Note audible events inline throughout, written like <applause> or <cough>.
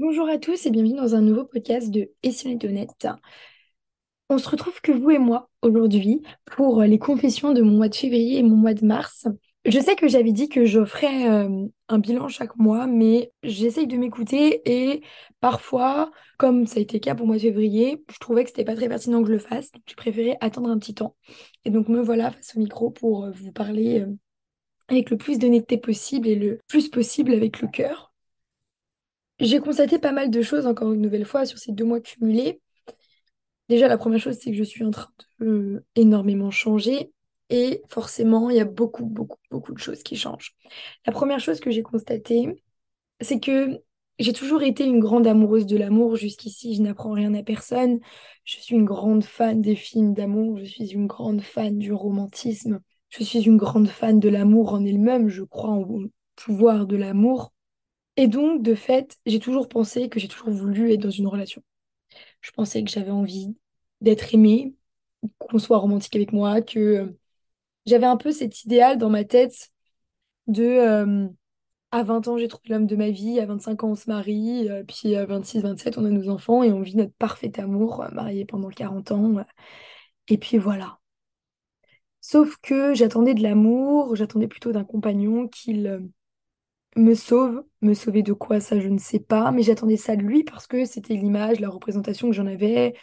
Bonjour à tous et bienvenue dans un nouveau podcast de Et on honnête. On se retrouve que vous et moi aujourd'hui pour les confessions de mon mois de février et mon mois de mars. Je sais que j'avais dit que je ferais euh, un bilan chaque mois, mais j'essaye de m'écouter et parfois, comme ça a été le cas pour le mois de février, je trouvais que c'était pas très pertinent que je le fasse, donc j'ai préféré attendre un petit temps. Et donc me voilà face au micro pour euh, vous parler euh, avec le plus d'honnêteté possible et le plus possible avec le cœur. J'ai constaté pas mal de choses, encore une nouvelle fois, sur ces deux mois cumulés. Déjà, la première chose, c'est que je suis en train de euh, énormément changer. Et forcément, il y a beaucoup, beaucoup, beaucoup de choses qui changent. La première chose que j'ai constatée, c'est que j'ai toujours été une grande amoureuse de l'amour. Jusqu'ici, je n'apprends rien à personne. Je suis une grande fan des films d'amour. Je suis une grande fan du romantisme. Je suis une grande fan de l'amour en elle-même. Je crois au pouvoir de l'amour. Et donc, de fait, j'ai toujours pensé que j'ai toujours voulu être dans une relation. Je pensais que j'avais envie d'être aimée, qu'on soit romantique avec moi, que euh, j'avais un peu cet idéal dans ma tête de euh, à 20 ans, j'ai trouvé l'homme de ma vie, à 25 ans, on se marie, euh, puis à 26, 27, on a nos enfants et on vit notre parfait amour, marié pendant 40 ans. et puis voilà. Sauf que j'attendais de l'amour, j'attendais plutôt d'un compagnon qu'il me sauve. Me sauver de quoi, ça, je ne sais pas. Mais j'attendais ça de lui parce que c'était l'image, la représentation que j'en avais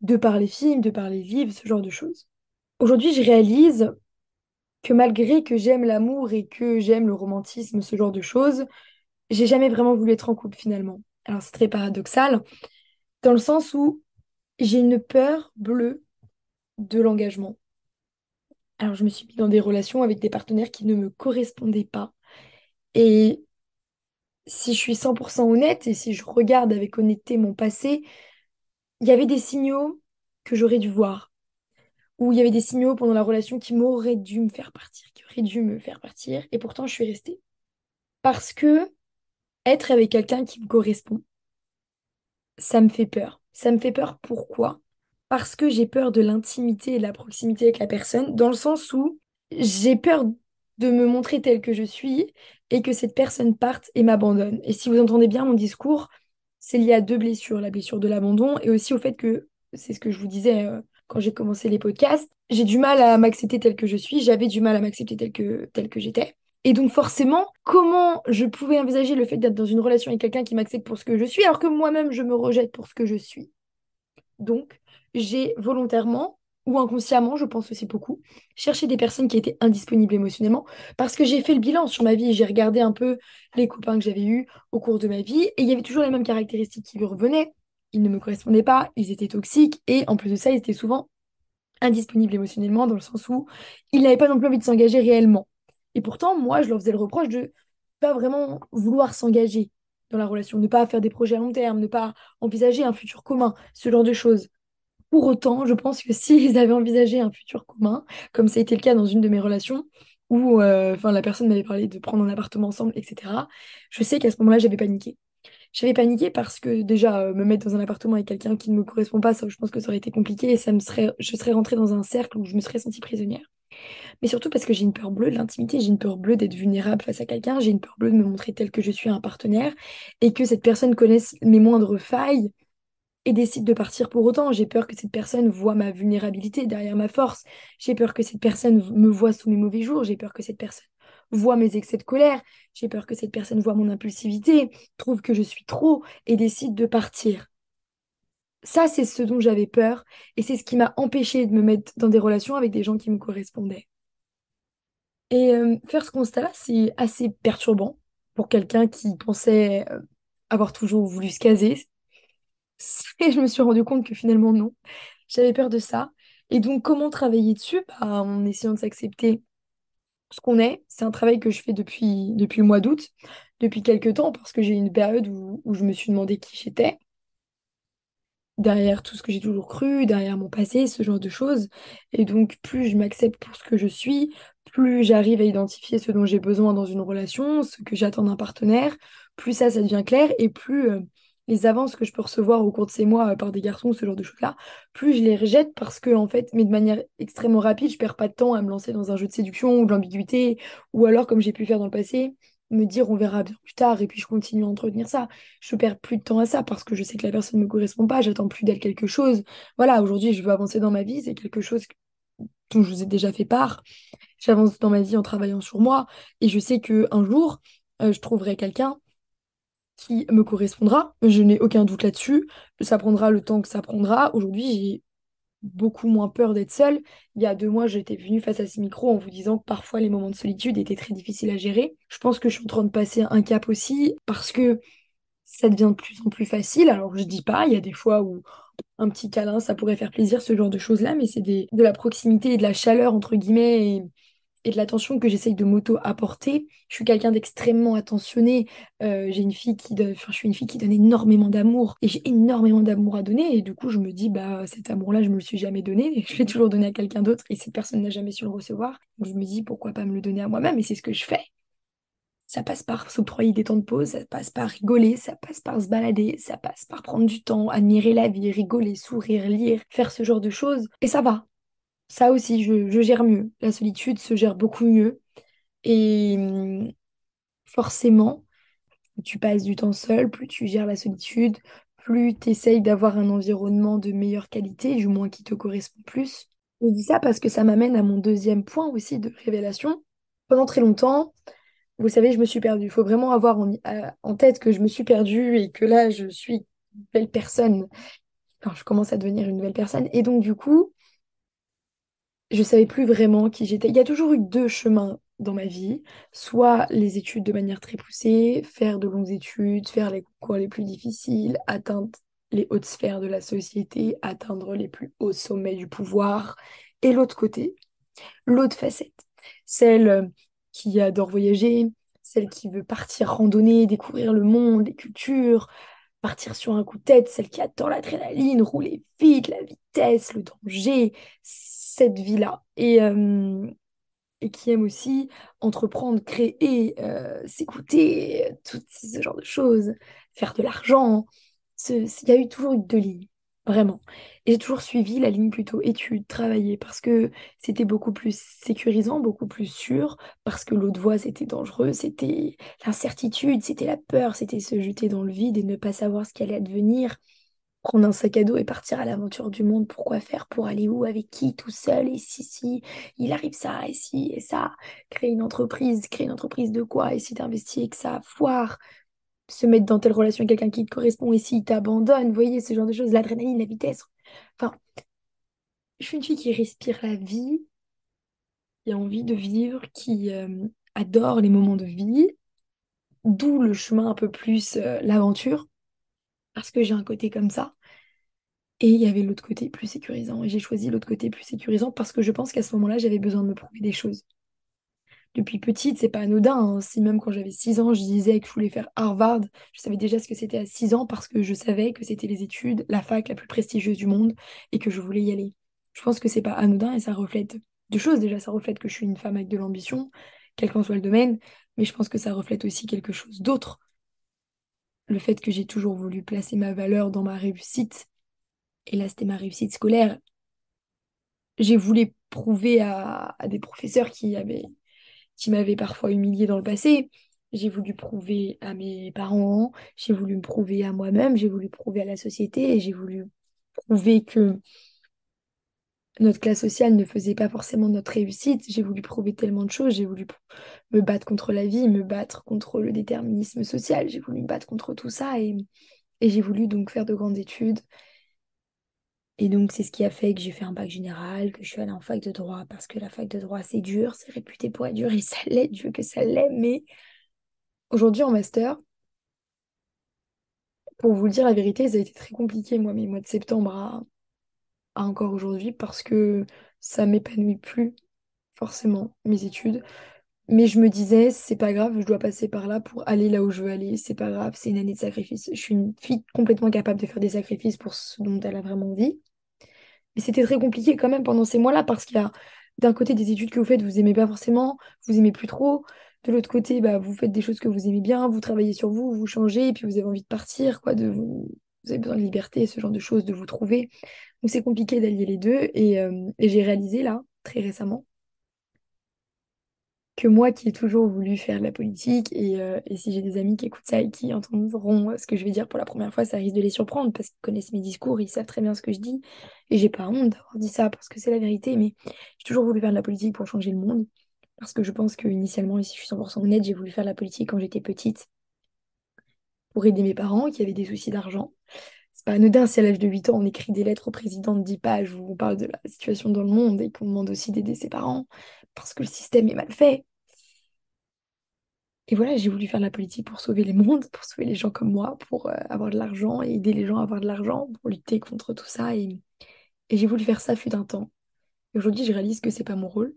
de par les films, de par les livres, ce genre de choses. Aujourd'hui, je réalise que malgré que j'aime l'amour et que j'aime le romantisme, ce genre de choses, j'ai jamais vraiment voulu être en couple finalement. Alors c'est très paradoxal, dans le sens où j'ai une peur bleue de l'engagement. Alors je me suis mis dans des relations avec des partenaires qui ne me correspondaient pas et si je suis 100% honnête et si je regarde avec honnêteté mon passé, il y avait des signaux que j'aurais dû voir. Ou il y avait des signaux pendant la relation qui m'auraient dû me faire partir, qui auraient dû me faire partir. Et pourtant, je suis restée. Parce que être avec quelqu'un qui me correspond, ça me fait peur. Ça me fait peur pourquoi? Parce que j'ai peur de l'intimité et de la proximité avec la personne, dans le sens où j'ai peur de me montrer telle que je suis et que cette personne parte et m'abandonne. Et si vous entendez bien mon discours, c'est lié à deux blessures, la blessure de l'abandon et aussi au fait que, c'est ce que je vous disais euh, quand j'ai commencé les podcasts, j'ai du mal à m'accepter telle que je suis, j'avais du mal à m'accepter telle que, telle que j'étais. Et donc forcément, comment je pouvais envisager le fait d'être dans une relation avec quelqu'un qui m'accepte pour ce que je suis alors que moi-même je me rejette pour ce que je suis? Donc, j'ai volontairement ou inconsciemment, je pense aussi beaucoup, chercher des personnes qui étaient indisponibles émotionnellement, parce que j'ai fait le bilan sur ma vie, j'ai regardé un peu les copains que j'avais eus au cours de ma vie, et il y avait toujours les mêmes caractéristiques qui lui revenaient. Ils ne me correspondaient pas, ils étaient toxiques, et en plus de ça, ils étaient souvent indisponibles émotionnellement, dans le sens où ils n'avaient pas non plus envie de s'engager réellement. Et pourtant, moi, je leur faisais le reproche de pas vraiment vouloir s'engager dans la relation, ne pas faire des projets à long terme, ne pas envisager un futur commun, ce genre de choses. Pour autant, je pense que s'ils <laughs> avaient envisagé un futur commun, comme ça a été le cas dans une de mes relations, où euh, la personne m'avait parlé de prendre un appartement ensemble, etc., je sais qu'à ce moment-là, j'avais paniqué. J'avais paniqué parce que déjà, euh, me mettre dans un appartement avec quelqu'un qui ne me correspond pas, ça, je pense que ça aurait été compliqué et ça me serait, je serais rentrée dans un cercle où je me serais sentie prisonnière. Mais surtout parce que j'ai une peur bleue de l'intimité, j'ai une peur bleue d'être vulnérable face à quelqu'un, j'ai une peur bleue de me montrer telle que je suis un partenaire et que cette personne connaisse mes moindres failles et décide de partir pour autant. J'ai peur que cette personne voit ma vulnérabilité derrière ma force. J'ai peur que cette personne me voit sous mes mauvais jours. J'ai peur que cette personne voit mes excès de colère. J'ai peur que cette personne voit mon impulsivité, trouve que je suis trop et décide de partir. Ça, c'est ce dont j'avais peur et c'est ce qui m'a empêché de me mettre dans des relations avec des gens qui me correspondaient. Et euh, faire ce constat-là, c'est assez perturbant pour quelqu'un qui pensait euh, avoir toujours voulu se caser, <laughs> et je me suis rendu compte que finalement, non. J'avais peur de ça. Et donc, comment travailler dessus? Bah, En essayant de s'accepter ce qu'on est. C'est un travail que je fais depuis, depuis le mois d'août, depuis quelques temps, parce que j'ai eu une période où, je me suis demandé qui j'étais, derrière tout ce que j'ai toujours cru, derrière mon passé, ce genre de choses. Et donc, plus je m'accepte pour ce que je suis, plus j'arrive à identifier ce dont j'ai besoin dans une relation, ce que j'attends d'un partenaire, plus ça, ça devient clair, et plus... Euh, les avances que je peux recevoir au cours de ces mois euh, par des garçons, ce genre de choses-là, plus je les rejette parce que, en fait, mais de manière extrêmement rapide, je perds pas de temps à me lancer dans un jeu de séduction ou de l'ambiguïté, ou alors, comme j'ai pu faire dans le passé, me dire on verra plus tard et puis je continue à entretenir ça. Je perds plus de temps à ça parce que je sais que la personne ne me correspond pas, j'attends plus d'elle quelque chose. Voilà, aujourd'hui, je veux avancer dans ma vie, c'est quelque chose dont je vous ai déjà fait part. J'avance dans ma vie en travaillant sur moi et je sais que un jour, euh, je trouverai quelqu'un qui me correspondra. Je n'ai aucun doute là-dessus. Ça prendra le temps que ça prendra. Aujourd'hui, j'ai beaucoup moins peur d'être seule. Il y a deux mois, j'étais venue face à ce micro en vous disant que parfois les moments de solitude étaient très difficiles à gérer. Je pense que je suis en train de passer un cap aussi parce que ça devient de plus en plus facile. Alors je dis pas, il y a des fois où un petit câlin, ça pourrait faire plaisir, ce genre de choses-là, mais c'est de la proximité et de la chaleur, entre guillemets, et et de l'attention que j'essaye de m'auto-apporter. Je suis quelqu'un d'extrêmement attentionné. Euh, j'ai une fille qui donne, je suis une fille qui donne énormément d'amour et j'ai énormément d'amour à donner. Et du coup, je me dis, bah, cet amour-là, je me le suis jamais donné. <laughs> Je l'ai toujours donné à quelqu'un d'autre et cette personne n'a jamais su le recevoir. Je me dis, pourquoi pas me le donner à moi-même? Et c'est ce que je fais. Ça passe par s'octroyer des temps de pause, ça passe par rigoler, ça passe par se balader, ça passe par prendre du temps, admirer la vie, rigoler, sourire, lire, faire ce genre de choses. Et ça va, ça aussi, je, gère mieux. La solitude se gère beaucoup mieux. Et hum, forcément, tu passes du temps seul, plus tu gères la solitude, plus tu essayes d'avoir un environnement de meilleure qualité, du moins qui te correspond plus. Je dis ça parce que ça m'amène à mon deuxième point aussi de révélation. Pendant très longtemps, vous savez, je me suis perdue. Il faut vraiment avoir en, euh, en, tête que je me suis perdue et que là, je suis une belle personne. Enfin, je commence à devenir une nouvelle personne. Et donc, du coup, je savais plus vraiment qui j'étais. Il y a toujours eu deux chemins dans ma vie, soit les études de manière très poussée, faire de longues études, faire les concours les plus difficiles, atteindre les hautes sphères de la société, atteindre les plus hauts sommets du pouvoir, et l'autre côté, l'autre facette, celle euh, qui adore voyager, celle qui veut partir randonner, découvrir le monde, les cultures, partir sur un coup de tête, celle qui adore l'adrénaline, rouler vite, la vitesse, le danger, cette vie-là. Et, euh, et qui aime aussi entreprendre, créer, euh, s'écouter, tout ce genre de choses, faire de l'argent. Il y a eu toujours deux lignes, vraiment. Et j'ai toujours suivi la ligne plutôt études, travailler, parce que c'était beaucoup plus sécurisant, beaucoup plus sûr, parce que l'autre voie, c'était dangereux, c'était l'incertitude, c'était la peur, c'était se jeter dans le vide et ne pas savoir ce qui allait advenir prendre un sac à dos et partir à l'aventure du monde. Pourquoi faire Pour aller où Avec qui Tout seul Et si, si, il arrive ça, et si, et ça. Créer une entreprise. Créer une entreprise de quoi Et si t'investis et que ça foire Se mettre dans telle relation avec quelqu'un qui te correspond et s'il t'abandonne. Vous voyez, ce genre de choses. L'adrénaline, la vitesse. Enfin, je suis une fille qui respire la vie, qui a envie de vivre, qui euh, adore les moments de vie. D'où le chemin un peu plus euh, l'aventure parce que j'ai un côté comme ça. Et il y avait l'autre côté plus sécurisant. Et j'ai choisi l'autre côté plus sécurisant parce que je pense qu'à ce moment-là, j'avais besoin de me prouver des choses. Depuis petite, c'est pas anodin. Hein. Si même quand j'avais 6 ans, je disais que je voulais faire Harvard, je savais déjà ce que c'était à 6 ans parce que je savais que c'était les études, la fac la plus prestigieuse du monde et que je voulais y aller. Je pense que c'est pas anodin et ça reflète deux choses. Déjà, ça reflète que je suis une femme avec de l'ambition, quel qu'en soit le domaine, mais je pense que ça reflète aussi quelque chose d'autre le fait que j'ai toujours voulu placer ma valeur dans ma réussite, et là c'était ma réussite scolaire, j'ai voulu prouver à, des professeurs qui avaient qui m'avaient parfois humilié dans le passé. J'ai voulu prouver à mes parents, j'ai voulu me prouver à moi-même, j'ai voulu prouver à la société j'ai voulu prouver que notre classe sociale ne faisait pas forcément notre réussite. J'ai voulu prouver tellement de choses. J'ai voulu me battre contre la vie, me battre contre le déterminisme social. J'ai voulu me battre contre tout ça et, j'ai voulu donc faire de grandes études. Et donc, c'est ce qui a fait que j'ai fait un bac général, que je suis allée en fac de droit, parce que la fac de droit, c'est dur, c'est réputé pour être dur, et <laughs> ça l'est, Dieu que ça l'est, mais aujourd'hui, en master, pour vous le dire la vérité, ça a été très compliqué, moi, mes mois de septembre à, encore aujourd'hui parce que ça m'épanouit plus forcément mes études. Mais je me disais, c'est pas grave, je dois passer par là pour aller là où je veux aller, c'est pas grave, c'est une année de sacrifice. Je suis une fille complètement capable de faire des sacrifices pour ce dont elle a vraiment envie. Mais c'était très compliqué quand même pendant ces mois-là parce qu'il y a d'un côté des études que vous faites, vous aimez pas forcément, vous aimez plus trop. De l'autre côté, bah, vous faites des choses que vous aimez bien, vous travaillez sur vous, vous changez, et puis vous avez envie de partir, quoi, de vous, vous avez besoin de liberté, ce genre de choses, de vous trouver. Donc c'est compliqué d'allier les deux. Et, euh, et j'ai réalisé là, très récemment, que moi qui ai toujours voulu faire de la politique. Et, euh, si j'ai des amis qui écoutent ça et qui entendront euh, ce que je vais dire pour la première fois, ça risque de les surprendre parce qu'ils connaissent mes discours, ils savent très bien ce que je dis. Et j'ai pas honte d'avoir dit ça parce que c'est la vérité, mais j'ai toujours voulu faire de la politique pour changer le monde. Parce que je pense que initialement, et si je suis 100% honnête, j'ai voulu faire de la politique quand j'étais petite pour aider mes parents qui avaient des soucis d'argent. Pas anodin si à l'âge de 8 ans, on écrit des lettres au président de 10 pages où on parle de la situation dans le monde et qu'on demande aussi d'aider ses parents parce que le système est mal fait. Et voilà, j'ai voulu faire la politique pour sauver les mondes, pour sauver les gens comme moi, pour euh, avoir de l'argent et aider les gens à avoir de l'argent, pour lutter contre tout ça. Et, et j'ai voulu faire ça fut un temps. Et aujourd'hui, je réalise que c'est pas mon rôle.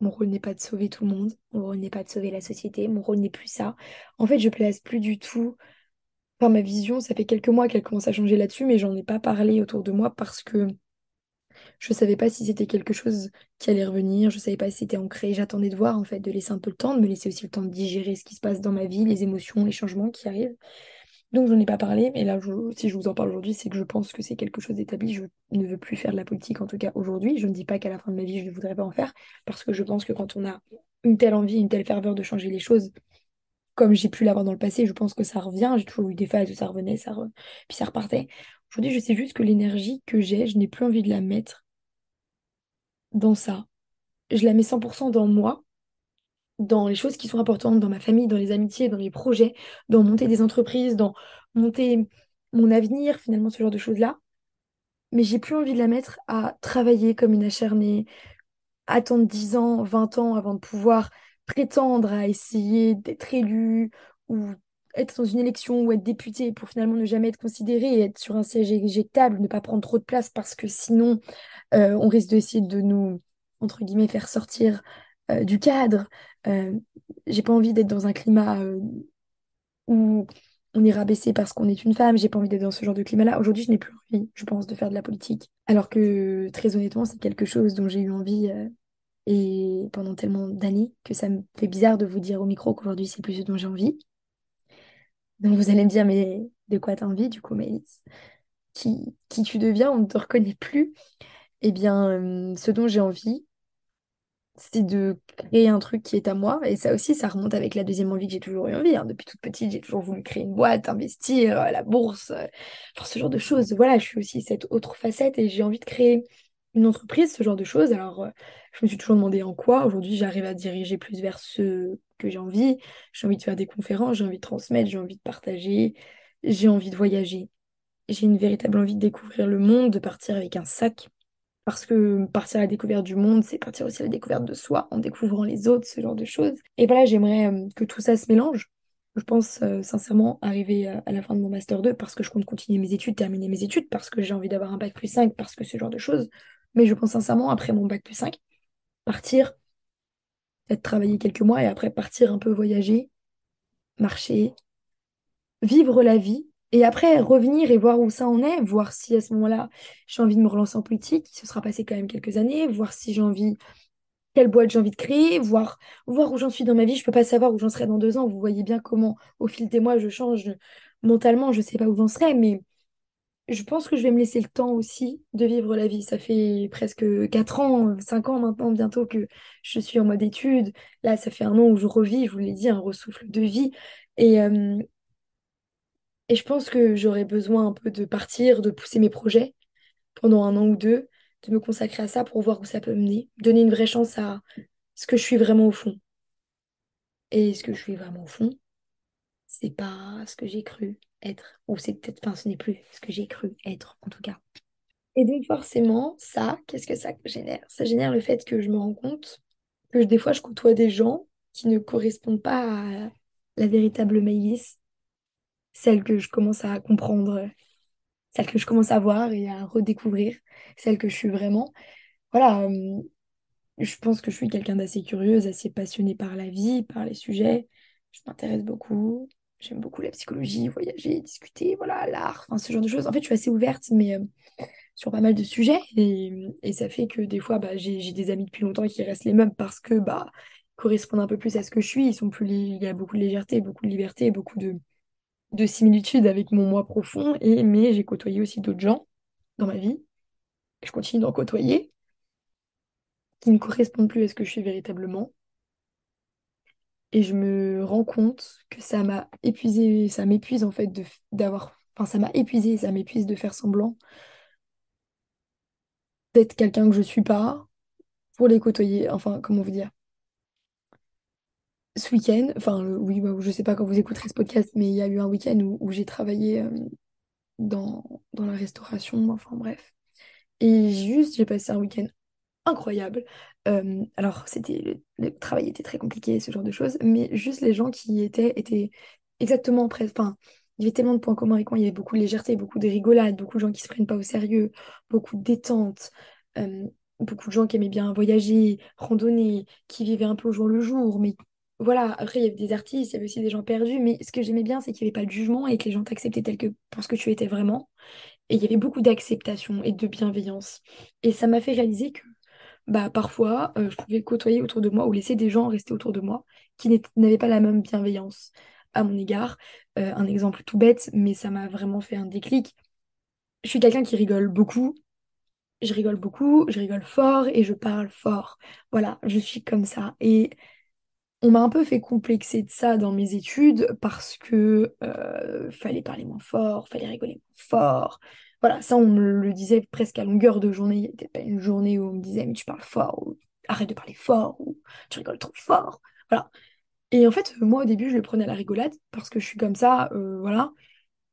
Mon rôle n'est pas de sauver tout le monde. Mon rôle n'est pas de sauver la société. Mon rôle n'est plus ça. En fait, je place plus du tout. Ma vision, ça fait quelques mois qu'elle commence à changer là-dessus, mais j'en ai pas parlé autour de moi parce que je savais pas si c'était quelque chose qui allait revenir, je savais pas si c'était ancré. J'attendais de voir, en fait, de laisser un peu le temps, de me laisser aussi le temps de digérer ce qui se passe dans ma vie, les émotions, les changements qui arrivent. Donc, j'en ai pas parlé, mais là, si je vous en parle aujourd'hui, c'est que je pense que c'est quelque chose d'établi. Je ne veux plus faire de la politique, en tout cas aujourd'hui. Je ne dis pas qu'à la fin de ma vie, je ne voudrais pas en faire, parce que je pense que quand on a une telle envie, une telle ferveur de changer les choses, comme j'ai pu l'avoir dans le passé, je pense que ça revient. J'ai toujours eu des phases où ça revenait, ça puis ça repartait. Aujourd'hui, je sais juste que l'énergie que j'ai, je n'ai plus envie de la mettre dans ça. Je la mets 100% dans moi, dans les choses qui sont importantes, dans ma famille, dans les amitiés, dans les projets, dans monter des entreprises, dans monter mon avenir, finalement, ce genre de choses-là. Mais j'ai plus envie de la mettre à travailler comme une acharnée, attendre 10 ans, 20 ans avant de pouvoir prétendre à essayer d'être élu ou être dans une élection ou être député pour finalement ne jamais être considéré être sur un siège éjectable, ne pas prendre trop de place parce que sinon euh, on risque d'essayer de nous, entre guillemets, faire sortir euh, du cadre. Euh, j'ai pas envie d'être dans un climat où on est rabaissé parce qu'on est une femme. J'ai pas envie d'être dans ce genre de climat-là. Aujourd'hui, je n'ai plus envie, je pense, de faire de la politique. Alors que, très honnêtement, c'est quelque chose dont j'ai eu envie et pendant tellement d'années que ça me fait bizarre de vous dire au micro qu'aujourd'hui, c'est plus ce dont j'ai envie. Donc vous allez me dire, mais de quoi t'as envie du coup, Mélisse? Qui, qui tu deviens, on ne te reconnaît plus. Eh bien, euh, ce dont j'ai envie, c'est de créer un truc qui est à moi. Et ça aussi, ça remonte avec la deuxième envie que j'ai toujours eu envie. Hein. Depuis toute petite, j'ai toujours voulu créer une boîte, investir, euh, la bourse, euh, ce genre de choses. Voilà, je suis aussi cette autre facette et j'ai envie de créer une entreprise, ce genre de choses. Alors, je me suis toujours demandé en quoi. Aujourd'hui, j'arrive à diriger plus vers ce que j'ai envie. J'ai envie de faire des conférences, j'ai envie de transmettre, j'ai envie de partager, j'ai envie de voyager. J'ai une véritable envie de découvrir le monde, de partir avec un sac. Parce que partir à la découverte du monde, c'est partir aussi à la découverte de soi, en découvrant les autres, ce genre de choses. Et voilà, j'aimerais euh, que tout ça se mélange. Je pense euh, sincèrement arriver à la fin de mon Master 2 parce que je compte continuer mes études, terminer mes études, parce que j'ai envie d'avoir un bac plus 5, parce que ce genre de choses. Mais je pense sincèrement, après mon bac plus 5, partir, peut-être travailler quelques mois et après partir un peu voyager, marcher, vivre la vie et après revenir et voir où ça en est, voir si à ce moment-là j'ai envie de me relancer en politique, ce sera passé quand même quelques années, voir si j'ai envie, quelle boîte j'ai envie de créer, voir, voir où j'en suis dans ma vie. Je peux pas savoir où j'en serai dans deux ans. Vous voyez bien comment au fil des mois je change mentalement, je sais pas où j'en serai, mais je pense que je vais me laisser le temps aussi de vivre la vie. Ça fait presque 4 ans, 5 ans maintenant bientôt que je suis en mode études. Là, ça fait un an où je revis, je vous l'ai dit, un ressouffle de vie. Et, euh, et je pense que j'aurais besoin un peu de partir, de pousser mes projets pendant un an ou deux, de me consacrer à ça pour voir où ça peut mener, donner une vraie chance à ce que je suis vraiment au fond. Et ce que je suis vraiment au fond, c'est pas ce que j'ai cru être, ou c'est peut-être, enfin, ce n'est plus ce que j'ai cru être, en tout cas. Et donc, forcément, ça, qu'est-ce que ça génère? Ça génère le fait que je me rends compte que des fois, je côtoie des gens qui ne correspondent pas à la véritable Maïlis, celle que je commence à comprendre, celle que je commence à voir et à redécouvrir, celle que je suis vraiment. Voilà, euh, je pense que je suis quelqu'un d'assez curieuse, assez passionnée par la vie, par les sujets. Je m'intéresse beaucoup. J'aime beaucoup la psychologie, voyager, discuter, voilà, l'art, enfin, ce genre de choses. En fait, je suis assez ouverte, mais euh, sur pas mal de sujets. Et, et, ça fait que des fois, bah, j'ai des amis depuis longtemps qui restent les mêmes parce que bah, correspondent un peu plus à ce que je suis. Ils sont plus, il y a beaucoup de légèreté, beaucoup de liberté, beaucoup de, de similitudes avec mon moi profond. Et, mais j'ai côtoyé aussi d'autres gens dans ma vie. Je continue d'en côtoyer qui ne correspondent plus à ce que je suis véritablement. Et je me rends compte que ça m'a épuisé, ça m'épuise en fait de, d'avoir, enfin ça m'a épuisé, ça m'épuise de faire semblant d'être quelqu'un que je suis pas pour les côtoyer. Enfin, comment vous dire? Ce week-end, enfin oui, bah, je sais pas quand vous écouterez ce podcast, mais il y a eu un week-end où, j'ai travaillé dans, dans la restauration, enfin bref. Et juste, j'ai passé un week-end incroyable. Euh, alors, c'était le, travail était très compliqué, ce genre de choses, mais juste les gens qui étaient étaient exactement prêts. Enfin, il y avait tellement de points communs avec moi. Il y avait beaucoup de légèreté, beaucoup de rigolade, beaucoup de gens qui se prennent pas au sérieux, beaucoup de détente, euh, beaucoup de gens qui aimaient bien voyager, randonner, qui vivaient un peu au jour le jour. Mais voilà, après, il y avait des artistes, il y avait aussi des gens perdus. Mais ce que j'aimais bien, c'est qu'il n'y avait pas de jugement et que les gens t'acceptaient tel que pour ce que tu étais vraiment. Et il y avait beaucoup d'acceptation et de bienveillance. Et ça m'a fait réaliser que bah, parfois, euh, je pouvais côtoyer autour de moi ou laisser des gens rester autour de moi qui n'avaient pas la même bienveillance à mon égard. Euh, un exemple tout bête, mais ça m'a vraiment fait un déclic. Je suis quelqu'un qui rigole beaucoup. Je rigole beaucoup, je rigole fort et je parle fort. Voilà, je suis comme ça. Et on m'a un peu fait complexer de ça dans mes études parce que euh, fallait parler moins fort, fallait rigoler moins fort. Voilà, ça on me le disait presque à longueur de journée. Il n'y était pas une journée où on me disait mais tu parles fort ou arrête de parler fort ou tu rigoles trop fort. Voilà. Et en fait, moi au début je le prenais à la rigolade parce que je suis comme ça, euh, voilà.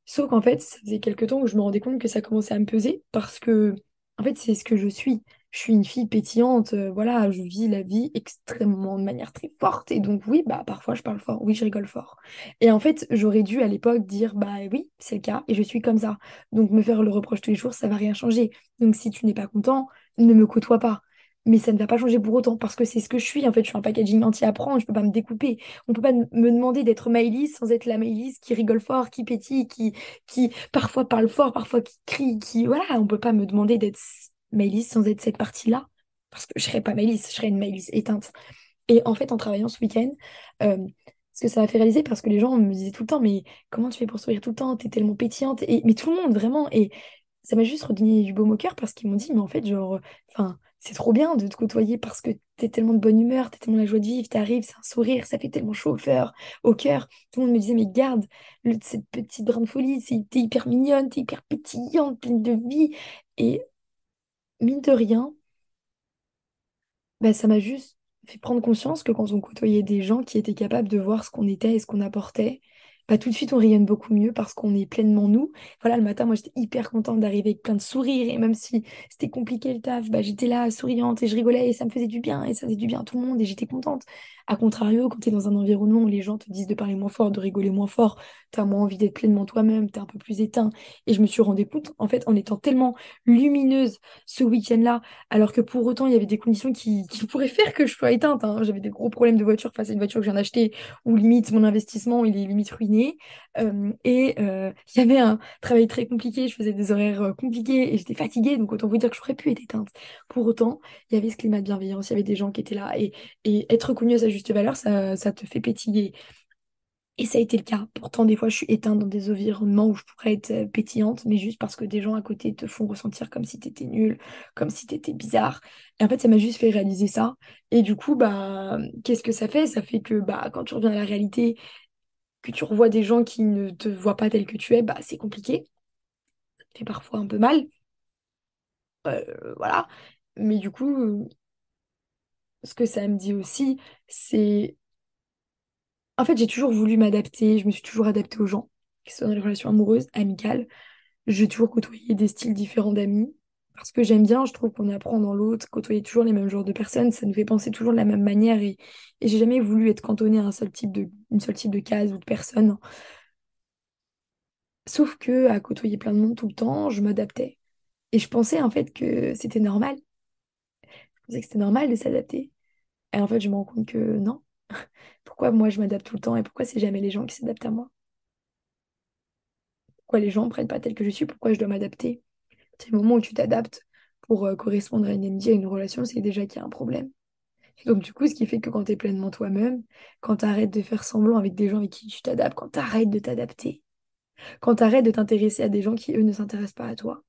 Sauf qu'en fait, ça faisait quelques temps où je me rendais compte que ça commençait à me peser parce que, en fait, c'est ce que je suis. Je suis une fille pétillante, euh, voilà, je vis la vie extrêmement de manière très forte. Et donc, oui, bah, parfois je parle fort, oui, je rigole fort. Et en fait, j'aurais dû à l'époque dire, bah oui, c'est le cas et je suis comme ça. Donc, me faire le reproche tous les jours, ça va rien changer. Donc, si tu n'es pas content, ne me côtoie pas. Mais ça ne va pas changer pour autant parce que c'est ce que je suis. En fait, je suis un packaging entier à prendre, je peux pas me découper. On peut pas me demander d'être Maëlys sans être la Maëlys qui rigole fort, qui pétille, qui, qui parfois parle fort, parfois qui crie, qui... Voilà, on peut pas me demander d'être Maëlys sans être cette partie-là. Parce que je serais pas Maëlys, je serais une Maëlys éteinte. Et en fait, en travaillant ce week-end, euh, ce que ça m'a fait réaliser, parce que les gens me disaient tout le temps, mais comment tu fais pour sourire tout le temps? T'es tellement pétillante. Et, mais tout le monde, vraiment. Et ça m'a juste redonné du baume au cœur parce qu'ils m'ont dit, mais en fait, genre, enfin, c'est trop bien de te côtoyer parce que t'es tellement de bonne humeur, t'es tellement la joie de vivre, t'arrives, c'est un sourire, ça fait tellement chaud au cœur, au cœur. Tout le monde me disait, mais garde le- cette petite brin de folie, t'es hyper mignonne, t'es hyper pétillante, pleine de vie. Et mine de rien, bah, ça m'a juste fait prendre conscience que quand on côtoyait des gens qui étaient capables de voir ce qu'on était et ce qu'on apportait, bah, tout de suite on rayonne beaucoup mieux parce qu'on est pleinement nous. Voilà, le matin, moi j'étais hyper contente d'arriver avec plein de sourires et même si c'était compliqué le taf, bah, j'étais là souriante et je rigolais et ça me faisait du bien et ça faisait du bien à tout le monde et j'étais contente. A contrario, quand tu es dans un environnement où les gens te disent de parler moins fort, de rigoler moins fort, tu as moins envie d'être pleinement toi-même, tu es un peu plus éteint. Et je me suis rendu compte, en fait, en étant tellement lumineuse ce week-end-là, alors que pour autant, il y avait des conditions qui, pourraient faire que je sois éteinte. hein. J'avais des gros problèmes de voiture face à une voiture que viens d'acheter, où limite mon investissement, il est limite ruiné. Et il y avait un travail très compliqué, je faisais des horaires compliqués et j'étais fatiguée, donc autant vous dire que j'aurais pu être éteinte. Pour autant, il y avait ce climat de bienveillance, il y avait des gens qui étaient là. Et, et être reconnu à sa juste valeur, ça, ça te fait pétiller. Et ça a été le cas. Pourtant, des fois, je suis éteinte dans des environnements où je pourrais être pétillante, mais juste parce que des gens à côté te font ressentir comme si t'étais nulle, comme si t'étais bizarre. Et en fait, ça m'a juste fait réaliser ça. Et du coup, bah, qu'est-ce que ça fait? Ça fait que bah, quand tu reviens à la réalité, que tu revois des gens qui ne te voient pas tel que tu es, bah, c'est compliqué. Ça parfois un peu mal. Euh, voilà. Mais du coup, euh, ce que ça me dit aussi, c'est En fait, j'ai toujours voulu m'adapter, je me suis toujours adaptée aux gens, que ce soit dans les relations amoureuses, amicales. J'ai toujours côtoyé des styles différents d'amis, parce que j'aime bien, je trouve qu'on apprend dans l'autre, côtoyer toujours les mêmes genres de personnes, ça nous fait penser toujours de la même manière, et, j'ai jamais voulu être cantonnée à un seul type de, une seule type de case ou de personne. Sauf que à côtoyer plein de monde tout le temps, je m'adaptais. Et je pensais en fait que c'était normal. Je pensais que c'était normal de s'adapter. Et en fait, je me rends compte que non. <laughs> Pourquoi moi je m'adapte tout le temps et pourquoi c'est jamais les gens qui s'adaptent à moi? Pourquoi les gens ne prennent pas tel que je suis? Pourquoi je dois m'adapter? Le moment où tu t'adaptes pour euh, correspondre à une amitié, à une relation, c'est déjà qu'il y a un problème. Et donc du coup, ce qui fait que quand tu es pleinement toi-même, quand tu arrêtes de faire semblant avec des gens avec qui tu t'adaptes, quand tu arrêtes de t'adapter, quand tu arrêtes de t'intéresser à des gens qui, eux, ne s'intéressent pas à toi,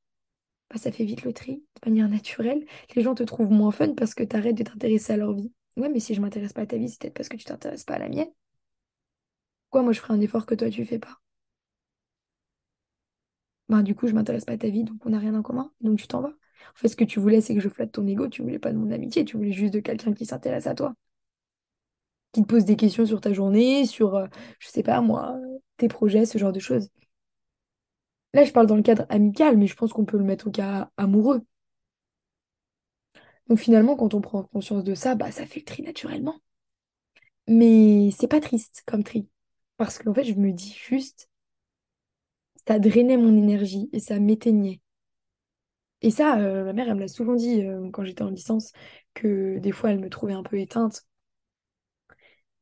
bah, ça fait vite le tri, de manière naturelle. Les gens te trouvent moins fun parce que tu arrêtes de t'intéresser à leur vie. Ouais, mais si je m'intéresse pas à ta vie, c'est peut-être parce que tu t'intéresses pas à la mienne. Quoi, moi, je ferai un effort que toi, tu fais pas? Bah, du coup, je m'intéresse pas à ta vie, donc on n'a rien en commun, donc tu t'en vas. En fait, ce que tu voulais, c'est que je flatte ton ego, tu voulais pas de mon amitié, tu voulais juste de quelqu'un qui s'intéresse à toi, qui te pose des questions sur ta journée, sur, euh, je sais pas moi, tes projets, ce genre de choses. Là, je parle dans le cadre amical, mais je pense qu'on peut le mettre au cas amoureux. Donc finalement, quand on prend conscience de ça, bah ça fait le tri naturellement. Mais c'est pas triste comme tri. Parce qu'en fait, je me dis juste, ça drainait mon énergie et ça m'éteignait. Et ça, euh, ma mère, elle me l'a souvent dit euh, quand j'étais en licence, que des fois, elle me trouvait un peu éteinte.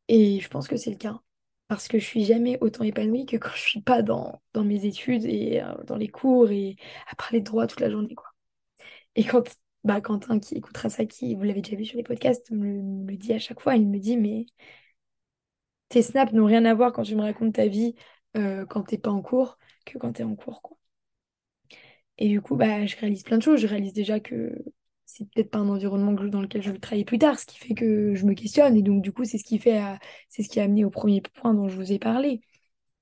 Et je pense que c'est le cas. Parce que je suis jamais autant épanouie que quand je suis pas dans, dans mes études et euh, dans les cours et à parler de droit toute la journée, quoi. Et quand bah, Quentin, qui écoutera ça, qui, vous l'avez déjà vu sur les podcasts, me, me dit à chaque fois, il me dit, mais tes snaps n'ont rien à voir quand tu me racontes ta vie quand t'es pas en cours que quand t'es en cours, quoi. Et du coup, bah, je réalise plein de choses. Je réalise déjà que c'est peut-être pas un environnement dans lequel je vais travailler plus tard, ce qui fait que je me questionne. Et donc, du coup, c'est ce qui fait, c'est ce qui a amené au premier point dont je vous ai parlé.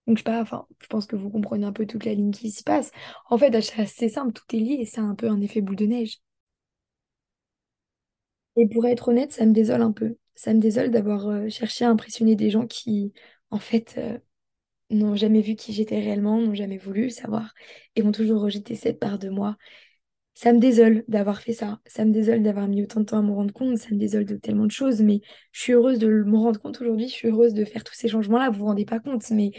Donc, je sais pas, enfin, je pense que vous comprenez un peu toute la ligne qui s'y passe. En fait, c'est simple, tout est lié et c'est un peu un effet boule de neige. Et pour être honnête, ça me désole un peu. Ça me désole d'avoir euh, cherché à impressionner des gens qui, en fait, euh, n'ont jamais vu qui j'étais réellement, n'ont jamais voulu savoir et vont toujours rejeter cette part de moi. Ça me désole d'avoir fait ça. Ça me désole d'avoir mis autant de temps à me rendre compte. Ça me désole de tellement de choses. Mais je suis heureuse de me rendre compte aujourd'hui. Je suis heureuse de faire tous ces changements-là. Vous vous rendez pas compte. Mais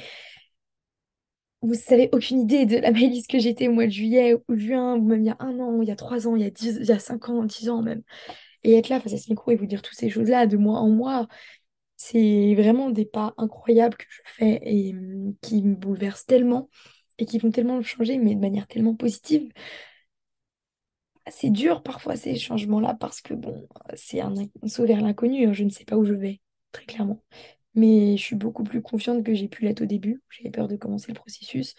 vous savez aucune idée de la <laughs> Maëlys que j'étais au mois de juillet ou juin, ou même il y a un an, il y a trois ans, il y a dix, il y a cinq ans, dix ans même. Et être là face à ce micro et vous dire toutes ces choses-là de mois en mois, c'est vraiment des pas incroyables que je fais et hum, qui me bouleversent tellement et qui vont tellement changer, mais de manière tellement positive. C'est dur parfois ces changements-là parce que bon, c'est un, un saut vers l'inconnu, hein, je ne sais pas où je vais, très clairement. Mais je suis beaucoup plus confiante que j'ai pu l'être au début. J'avais peur de commencer le processus.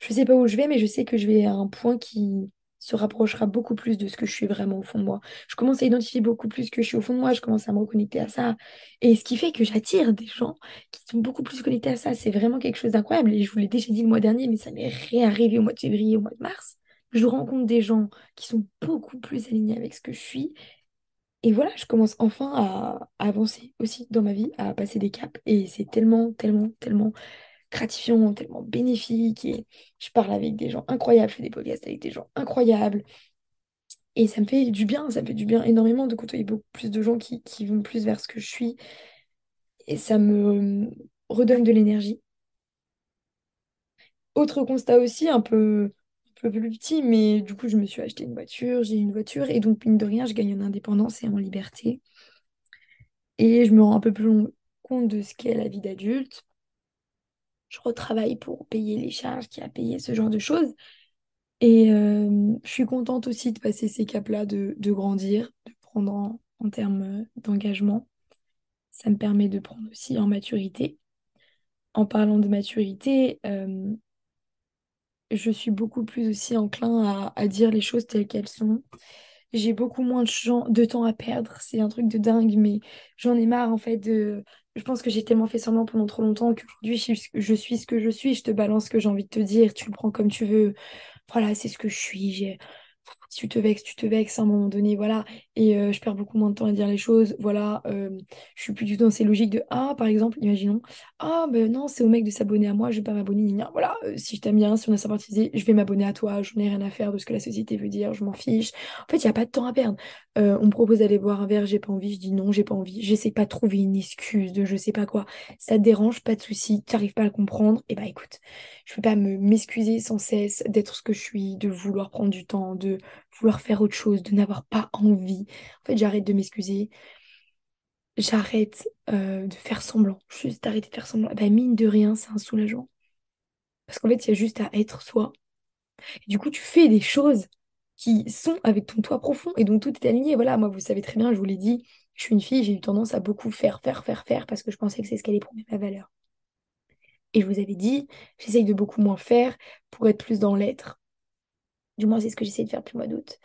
Je ne sais pas où je vais, mais je sais que je vais à un point qui se rapprochera beaucoup plus de ce que je suis vraiment au fond de moi. Je commence à identifier beaucoup plus ce que je suis au fond de moi, je commence à me reconnecter à ça. Et ce qui fait que j'attire des gens qui sont beaucoup plus connectés à ça. C'est vraiment quelque chose d'incroyable. Et je vous l'ai déjà dit le mois dernier, mais ça m'est réarrivé au mois de février, au mois de mars. Je rencontre des gens qui sont beaucoup plus alignés avec ce que je suis. Et voilà, je commence enfin à, à avancer aussi dans ma vie, à passer des caps. Et c'est tellement, tellement, tellement gratifiant, tellement bénéfique. Et je parle avec des gens incroyables, je fais des podcasts avec des gens incroyables. Et ça me fait du bien, ça me fait du bien énormément de côtoyer beaucoup plus de gens qui, qui vont plus vers ce que je suis. Et ça me redonne de l'énergie. Autre constat aussi, un peu, un peu plus petit, mais du coup, je me suis acheté une voiture, j'ai une voiture, et donc, mine de rien, je gagne en indépendance et en liberté. Et je me rends un peu plus compte de ce qu'est la vie d'adulte. Je retravaille pour payer les charges qui a payé ce genre de choses. Et euh, je suis contente aussi de passer ces caps-là, de, de grandir, de prendre en, en termes euh, d'engagement. Ça me permet de prendre aussi en maturité. En parlant de maturité, euh, je suis beaucoup plus aussi enclin à, à dire les choses telles qu'elles sont. J'ai beaucoup moins de, temps à perdre. C'est un truc de dingue, mais j'en ai marre en fait de... Je pense que j'ai tellement fait semblant pendant trop longtemps qu'aujourd'hui je suis, je suis ce que je suis. Je te balance ce que j'ai envie de te dire. Tu le prends comme tu veux. Voilà, c'est ce que je suis. Si tu te vexes, tu te vexes à un moment donné, voilà. Et euh, je perds beaucoup moins de temps à dire les choses, voilà. Euh, je suis plus du tout dans ces logiques de Ah, par exemple, imaginons, Ah, ben non, c'est au mec de s'abonner à moi, je vais pas m'abonner. Voilà, euh, si je t'aime bien, si on a sympathisé, je vais m'abonner à toi, je n'ai rien à faire de ce que la société veut dire, je m'en fiche. En fait, il n'y a pas de temps à perdre. Euh, on me propose d'aller boire un verre, j'ai pas envie, je dis non, j'ai pas envie. J'essaie pas de trouver une excuse de je sais pas quoi. Ça te dérange, pas de souci, tu n'arrives pas à le comprendre, et bah écoute, je vais pas me m'excuser sans cesse d'être ce que je suis, de vouloir prendre du temps, de vouloir faire autre chose, de n'avoir pas envie. En fait, j'arrête de m'excuser, j'arrête euh, de faire semblant, juste d'arrêter de faire semblant. Bah, mine de rien, c'est un soulagement. Parce qu'en fait, il y a juste à être soi. Et du coup, tu fais des choses qui sont avec ton toi profond et donc tout est aligné. Voilà, moi, vous savez très bien, je vous l'ai dit, je suis une fille, j'ai eu tendance à beaucoup faire, faire, faire, faire parce que je pensais que c'est ce qui allait ma valeur. Et je vous avais dit, j'essaye de beaucoup moins faire pour être plus dans l'être. Du moins, c'est ce que j'essaie de faire depuis le mois d'août.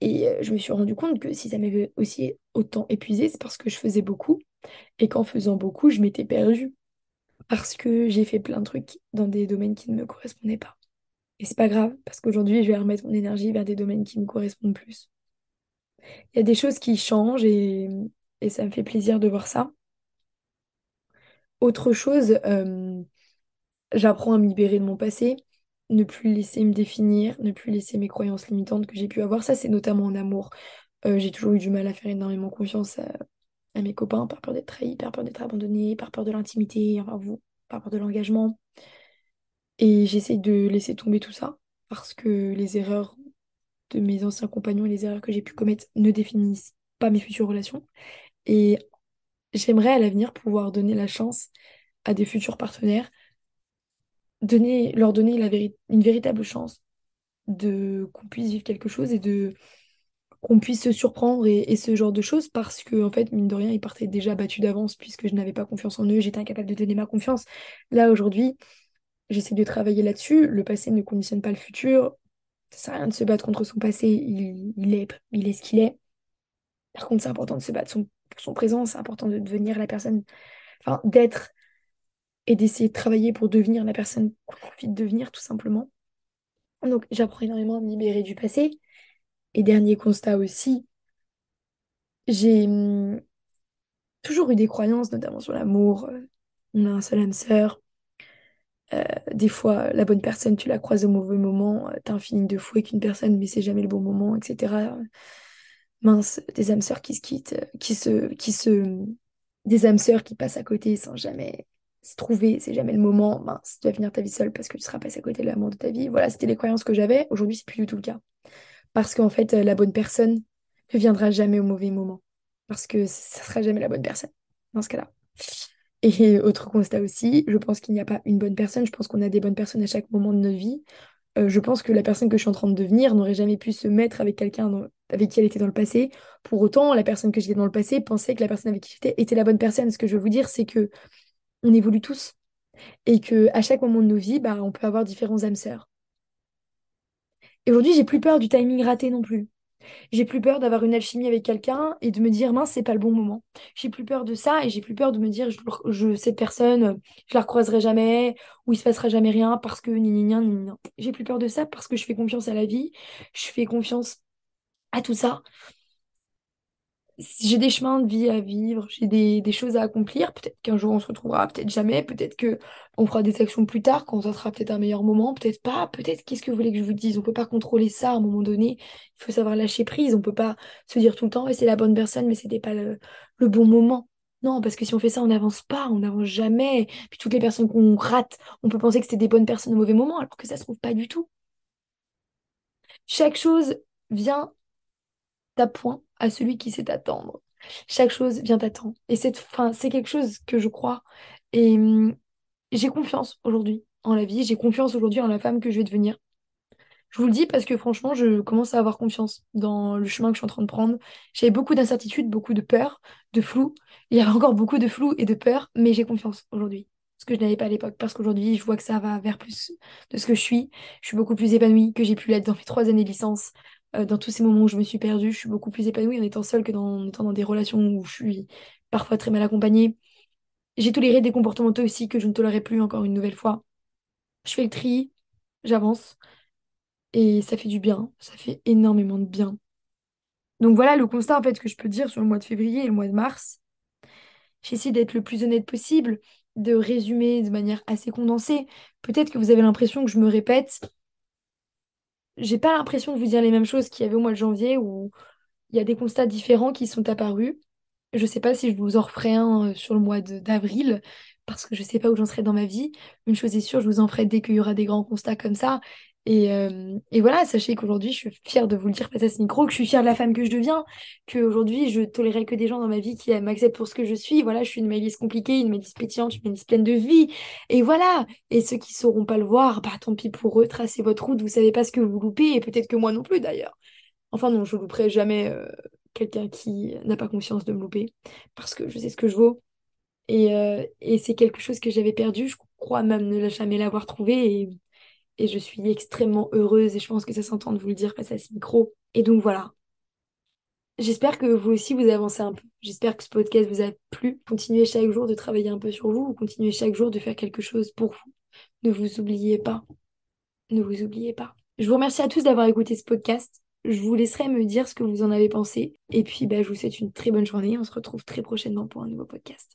Et euh, je me suis rendu compte que si ça m'avait aussi autant épuisé, c'est parce que je faisais beaucoup et qu'en faisant beaucoup, je m'étais perdue parce que j'ai fait plein de trucs dans des domaines qui ne me correspondaient pas. Et c'est pas grave, parce qu'aujourd'hui, je vais remettre mon énergie vers des domaines qui me correspondent plus. Il y a des choses qui changent et, et ça me fait plaisir de voir ça. Autre chose, euh, j'apprends à me libérer de mon passé, ne plus laisser me définir, ne plus laisser mes croyances limitantes que j'ai pu avoir. Ça, c'est notamment en amour. Euh, j'ai toujours eu du mal à faire énormément confiance à, mes copains par peur d'être trahi, par peur d'être abandonné, par peur de l'intimité, enfin vous, par peur de l'engagement. Et j'essaie de laisser tomber tout ça parce que les erreurs de mes anciens compagnons et les erreurs que j'ai pu commettre ne définissent pas mes futures relations. Et j'aimerais à l'avenir pouvoir donner la chance à des futurs partenaires, donner, leur donner la une véritable chance de qu'on puisse vivre quelque chose et de qu'on puisse se surprendre et, ce genre de choses parce que en fait mine de rien ils partaient déjà battus d'avance puisque je n'avais pas confiance en eux j'étais incapable de donner ma confiance. Là aujourd'hui j'essaie de travailler là-dessus. Le passé ne conditionne pas le futur. Ça sert à rien de se battre contre son passé. Il, est il est ce qu'il est. Par contre c'est important de se battre son, pour son présent. C'est important de devenir la personne enfin d'être et d'essayer de travailler pour devenir la personne qu'on a envie de devenir tout simplement donc j'apprends énormément à me libérer du passé et dernier constat aussi, j'ai hum, toujours eu des croyances, notamment sur l'amour. euh, On a un seul âme sœur. Euh, des fois, la bonne personne, tu la croises au mauvais moment. euh, T'as un feeling de fou avec une personne, mais c'est jamais le bon moment, etc. Mince, des âmes sœurs qui se quittent, qui se, qui se, des âmes sœurs qui passent à côté sans jamais trouver, c'est jamais le moment. Mince, tu vas finir ta vie seule parce que tu seras passé à côté de l'amour de ta vie. Voilà, c'était les croyances que j'avais. Aujourd'hui, c'est plus du tout le cas. Parce qu'en fait, euh, la bonne personne ne viendra jamais au mauvais moment. Parce que ça sera jamais la bonne personne dans ce cas-là. Et autre constat aussi, je pense qu'il n'y a pas une bonne personne. Je pense qu'on a des bonnes personnes à chaque moment de notre vie. Euh, je pense que la personne que je suis en train de devenir n'aurait jamais pu se mettre avec quelqu'un avec qui elle était dans le passé. Pour autant, la personne que j'étais dans le passé pensait que la personne avec qui j'étais était la bonne personne. Ce que je veux vous dire, c'est que on évolue tous et que à chaque moment de nos vies, bah, on peut avoir différents âmes sœurs. Et aujourd'hui, j'ai plus peur du timing raté non plus. J'ai plus peur d'avoir une alchimie avec quelqu'un et de me dire, mince, c'est pas le bon moment. J'ai plus peur de ça et j'ai plus peur de me dire, je, cette personne, je la recroiserai jamais ou il se passera jamais rien parce que ni ni ni ni ni. J'ai plus peur de ça parce que je fais confiance à la vie, je fais confiance à tout ça j'ai des chemins de vie à vivre, j'ai des, des choses à accomplir. Peut-être qu'un jour on se retrouvera, peut-être jamais, peut-être que on fera des actions plus tard quand ça sera peut-être un meilleur moment, peut-être pas, peut-être qu'est-ce que vous voulez que je vous dise? On peut pas contrôler ça à un moment donné. Il faut savoir lâcher prise. On peut pas se dire tout le temps, ouais, c'est la bonne personne, mais c'était pas le, le bon moment. Non, parce que si on fait ça, on n'avance pas, on n'avance jamais. Puis toutes les personnes qu'on rate, on peut penser que c'était des bonnes personnes au mauvais moment, alors que ça se trouve pas du tout. Chaque chose vient d'appoint à celui qui sait attendre. Chaque chose vient t'attendre. Et c'est enfin, c'est quelque chose que je crois. Et hum, j'ai confiance aujourd'hui en la vie. J'ai confiance aujourd'hui en la femme que je vais devenir. Je vous le dis parce que franchement, je commence à avoir confiance dans le chemin que je suis en train de prendre. J'avais beaucoup d'incertitudes, beaucoup de peur, de flou. Il y avait encore beaucoup de flou et de peur, mais j'ai confiance aujourd'hui. Ce que je n'avais pas à l'époque, parce qu'aujourd'hui, je vois que ça va vers plus de ce que je suis. Je suis beaucoup plus épanouie que j'ai pu l'être dans mes trois années de licence. Euh, dans tous ces moments où je me suis perdue, je suis beaucoup plus épanouie en étant seule que dans, étant dans des relations où je suis parfois très mal accompagnée. J'ai toléré des comportements aussi que je ne tolérerai plus encore une nouvelle fois. Je fais le tri, j'avance. Et ça fait du bien, ça fait énormément de bien. Donc voilà le constat en fait que je peux dire sur le mois de février et le mois de mars. J'essaie d'être le plus honnête possible, de résumer de manière assez condensée. Peut-être que vous avez l'impression que je me répète. J'ai pas l'impression de vous dire les mêmes choses qu'il y avait au mois de janvier où il y a des constats différents qui sont apparus. Je sais pas si je vous en referai un euh, sur le mois d'avril parce que je sais pas où j'en serai dans ma vie. Une chose est sûre, je vous en ferai dès qu'il y aura des grands constats comme ça. Et, euh, et voilà, sachez qu'aujourd'hui, je suis fière de vous le dire face à ce micro, que je suis fière de la femme que je deviens, qu'aujourd'hui, je tolérerai que des gens dans ma vie qui m'acceptent pour ce que je suis. Voilà, je suis une Maëlys compliquée, une Maëlys pétillante, une Maëlys pleine de vie. Et voilà. Et ceux qui sauront pas le voir, bah tant pis pour eux, tracez votre route, vous savez pas ce que vous loupez, et peut-être que moi non plus d'ailleurs. Enfin non, je louperai jamais euh, quelqu'un qui n'a pas conscience de me louper, parce que je sais ce que je vaux. Et, euh, et c'est quelque chose que j'avais perdu, je crois même ne jamais l'avoir trouvé, et je suis extrêmement heureuse, et je pense que ça s'entend de vous le dire face à ce micro. Et donc voilà, J'espère que vous aussi vous avancez un peu. J'espère que ce podcast vous a plu. Continuez chaque jour de travailler un peu sur vous ou continuez chaque jour de faire quelque chose pour vous. Ne vous oubliez pas. Ne vous oubliez pas. Je vous remercie à tous d'avoir écouté ce podcast. Je vous laisserai me dire ce que vous en avez pensé. Et puis, bah, je vous souhaite une très bonne journée. On se retrouve très prochainement pour un nouveau podcast.